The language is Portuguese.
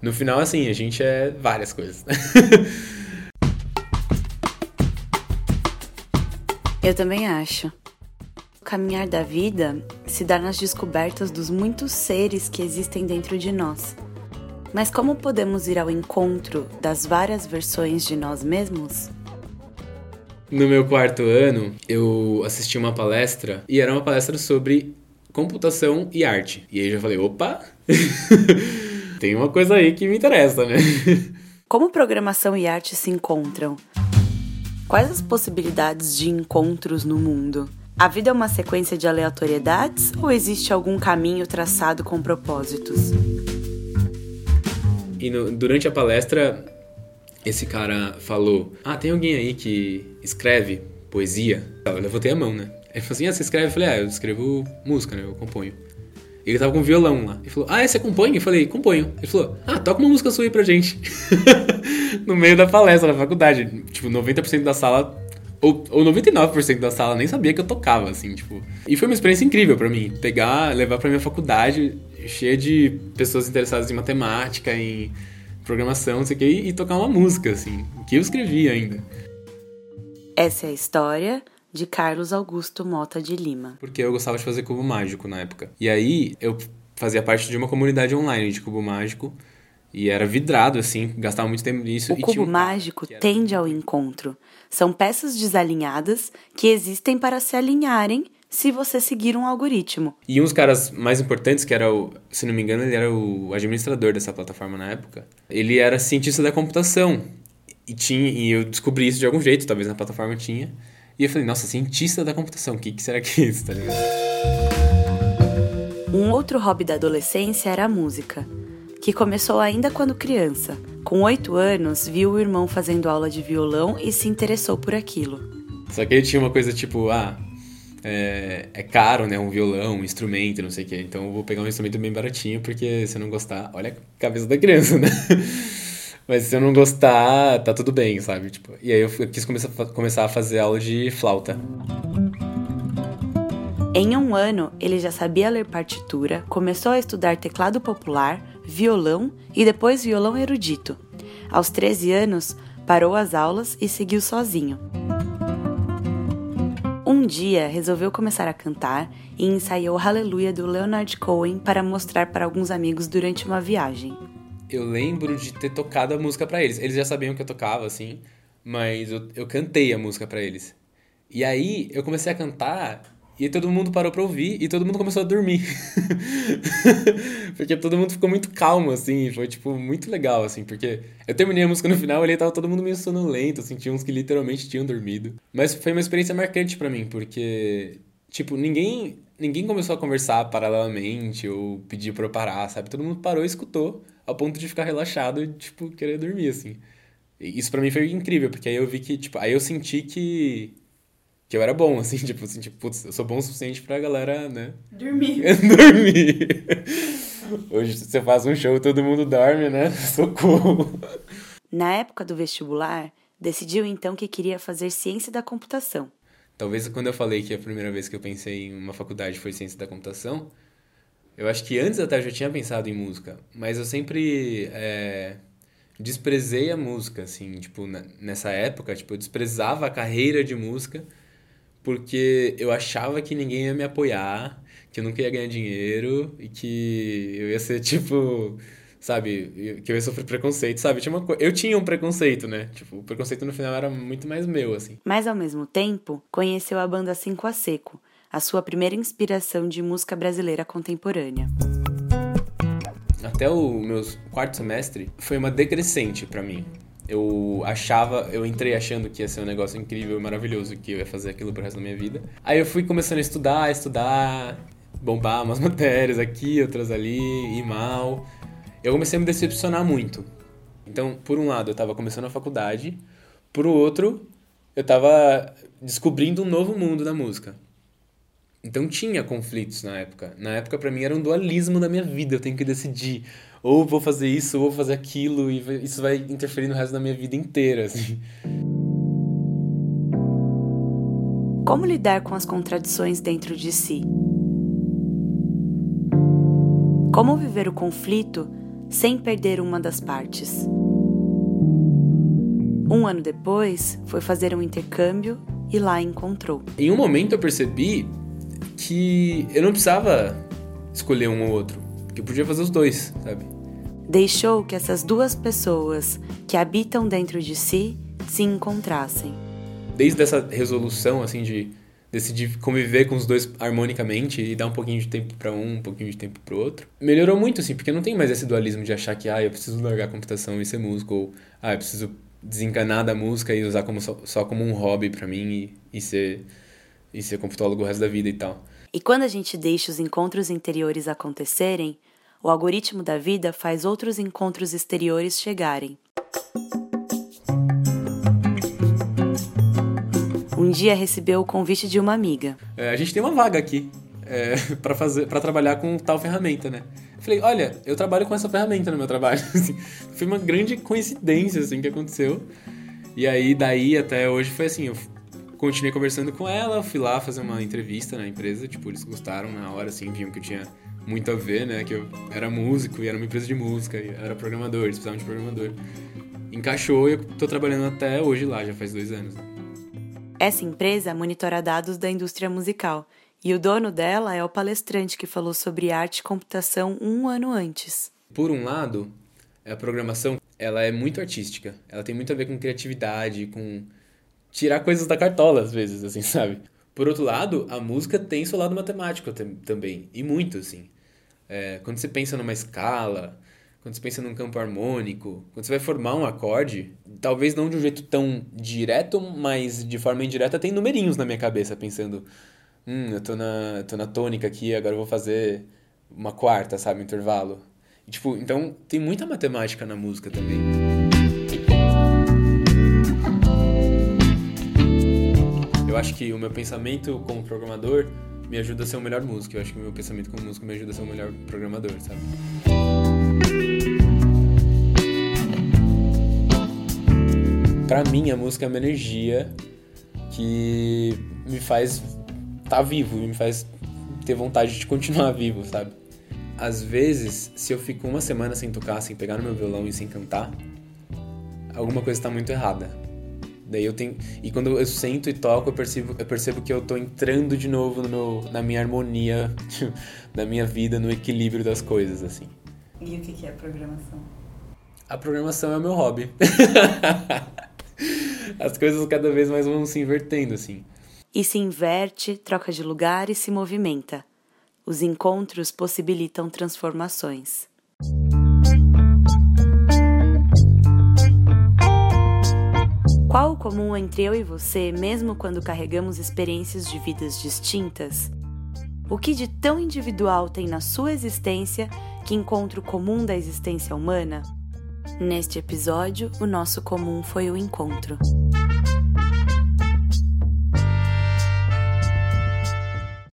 No final, assim, a gente é várias coisas. Eu também acho. O caminhar da vida se dá nas descobertas dos muitos seres que existem dentro de nós. Mas como podemos ir ao encontro das várias versões de nós mesmos? No meu quarto ano, eu assisti uma palestra e era uma palestra sobre computação e arte. E aí eu já falei, opa, tem uma coisa aí que me interessa, né? Como programação e arte se encontram? Quais as possibilidades de encontros no mundo? A vida é uma sequência de aleatoriedades ou existe algum caminho traçado com propósitos? E no, durante a palestra, esse cara falou: Ah, tem alguém aí que escreve poesia? Eu levantei a mão, né? Ele falou assim: Ah, você escreve? Eu falei: Ah, eu escrevo música, né? Eu componho. Ele tava com violão lá. Ele falou: Ah, você compõe? Eu falei: Componho. Ele falou: Ah, toca uma música sua aí pra gente. no meio da palestra na faculdade. Tipo, 90% da sala. Ou, ou 99% da sala nem sabia que eu tocava, assim, tipo. E foi uma experiência incrível para mim. Pegar, levar pra minha faculdade, cheia de pessoas interessadas em matemática, em programação, não sei o que, e tocar uma música, assim, que eu escrevi ainda. Essa é a história de Carlos Augusto Mota de Lima. Porque eu gostava de fazer cubo mágico na época. E aí eu fazia parte de uma comunidade online de cubo mágico. E era vidrado, assim, gastava muito tempo nisso. O cubo um... mágico era... tende ao encontro. São peças desalinhadas que existem para se alinharem se você seguir um algoritmo. E um dos caras mais importantes, que era o, se não me engano, ele era o administrador dessa plataforma na época, ele era cientista da computação. E, tinha, e eu descobri isso de algum jeito, talvez na plataforma tinha. E eu falei, nossa, cientista da computação, o que, que será que é isso, tá ligado? Um outro hobby da adolescência era a música, que começou ainda quando criança. Com oito anos, viu o irmão fazendo aula de violão e se interessou por aquilo. Só que ele tinha uma coisa tipo, ah, é, é, caro, né? Um violão, um instrumento, não sei o quê. Então eu vou pegar um instrumento bem baratinho, porque se eu não gostar, olha a cabeça da criança, né? Mas se eu não gostar, tá tudo bem, sabe? Tipo, e aí eu quis começar, começar a fazer aula de flauta. Em um ano, ele já sabia ler partitura, começou a estudar teclado popular, violão e depois violão erudito. Aos 13 anos, parou as aulas e seguiu sozinho. Um dia, resolveu começar a cantar e ensaiou Hallelujah do Leonard Cohen para mostrar para alguns amigos durante uma viagem eu lembro de ter tocado a música para eles. Eles já sabiam que eu tocava, assim, mas eu, eu cantei a música para eles. E aí eu comecei a cantar e todo mundo parou pra ouvir e todo mundo começou a dormir. porque todo mundo ficou muito calmo, assim, foi, tipo, muito legal, assim, porque eu terminei a música no final e tava todo mundo meio sonolento, assim, tinha uns que literalmente tinham dormido. Mas foi uma experiência marcante para mim, porque, tipo, ninguém, ninguém começou a conversar paralelamente ou pedir pra eu parar, sabe? Todo mundo parou e escutou ao ponto de ficar relaxado e, tipo, querer dormir, assim. E isso para mim foi incrível, porque aí eu vi que, tipo, aí eu senti que que eu era bom, assim, tipo, assim, tipo, putz, eu sou bom o suficiente pra galera, né? Dormir. Dormir. Hoje você faz um show, todo mundo dorme, né? Socorro. Na época do vestibular, decidiu então que queria fazer ciência da computação. Talvez quando eu falei que a primeira vez que eu pensei em uma faculdade foi ciência da computação, eu acho que antes até eu já tinha pensado em música, mas eu sempre é, desprezei a música, assim, tipo, nessa época, tipo, eu desprezava a carreira de música porque eu achava que ninguém ia me apoiar, que eu nunca ia ganhar dinheiro e que eu ia ser, tipo, sabe, que eu ia sofrer preconceito, sabe? Tinha uma Eu tinha um preconceito, né? Tipo, o preconceito no final era muito mais meu, assim. Mas ao mesmo tempo, conheceu a banda Cinco a Seco, a sua primeira inspiração de música brasileira contemporânea. Até o meu quarto semestre foi uma decrescente para mim. Eu achava, eu entrei achando que ia ser um negócio incrível, maravilhoso, que eu ia fazer aquilo pro resto da minha vida. Aí eu fui começando a estudar, estudar, bombar umas matérias aqui, outras ali, ir mal. Eu comecei a me decepcionar muito. Então, por um lado, eu tava começando a faculdade, por outro, eu tava descobrindo um novo mundo da música. Então tinha conflitos na época. Na época, para mim, era um dualismo da minha vida. Eu tenho que decidir. Ou vou fazer isso, ou vou fazer aquilo. E isso vai interferir no resto da minha vida inteira, assim. Como lidar com as contradições dentro de si? Como viver o conflito sem perder uma das partes. Um ano depois, foi fazer um intercâmbio e lá encontrou. Em um momento eu percebi que eu não precisava escolher um ou outro, que eu podia fazer os dois, sabe? Deixou que essas duas pessoas que habitam dentro de si se encontrassem. Desde essa resolução assim de decidir conviver com os dois harmonicamente e dar um pouquinho de tempo para um, um pouquinho de tempo para outro. Melhorou muito assim, porque não tem mais esse dualismo de achar que ah, eu preciso largar a computação e ser músico ou ah, eu preciso desencanar da música e usar como só, só como um hobby para mim e, e ser e ser computólogo o resto da vida e tal. E quando a gente deixa os encontros interiores acontecerem, o algoritmo da vida faz outros encontros exteriores chegarem. Um dia recebeu o convite de uma amiga. É, a gente tem uma vaga aqui é, para fazer, para trabalhar com tal ferramenta, né? Eu falei, olha, eu trabalho com essa ferramenta no meu trabalho. Assim, foi uma grande coincidência assim que aconteceu. E aí daí até hoje foi assim, eu continuei conversando com ela, fui lá fazer uma entrevista na empresa, tipo, eles gostaram na hora, assim, viam que eu tinha muito a ver, né? Que eu era músico e era uma empresa de música, e era programador, eles precisavam de programador. Encaixou e eu tô trabalhando até hoje lá, já faz dois anos. Essa empresa monitora dados da indústria musical e o dono dela é o palestrante que falou sobre arte e computação um ano antes. Por um lado, a programação ela é muito artística, ela tem muito a ver com criatividade, com tirar coisas da cartola, às vezes, assim, sabe? Por outro lado, a música tem seu lado matemático também, e muito, assim. É, quando você pensa numa escala, quando você pensa num campo harmônico, quando você vai formar um acorde, talvez não de um jeito tão direto, mas de forma indireta, tem numerinhos na minha cabeça, pensando, hum, eu tô na, tô na tônica aqui, agora eu vou fazer uma quarta, sabe, um intervalo. E, tipo, então tem muita matemática na música também. Eu acho que o meu pensamento como programador me ajuda a ser um melhor músico. Eu acho que o meu pensamento como músico me ajuda a ser um melhor programador, sabe? Pra mim, a música é uma energia que me faz estar tá vivo, me faz ter vontade de continuar vivo, sabe? Às vezes, se eu fico uma semana sem tocar, sem pegar no meu violão e sem cantar, alguma coisa está muito errada. Daí eu tenho. E quando eu sento e toco, eu percebo, eu percebo que eu tô entrando de novo no meu, na minha harmonia, da minha vida, no equilíbrio das coisas, assim. E o que é a programação? A programação é o meu hobby. As coisas cada vez mais vão se invertendo, assim. E se inverte, troca de lugar e se movimenta. Os encontros possibilitam transformações. Qual o comum entre eu e você, mesmo quando carregamos experiências de vidas distintas? O que de tão individual tem na sua existência que encontra o comum da existência humana? Neste episódio, o nosso comum foi o encontro.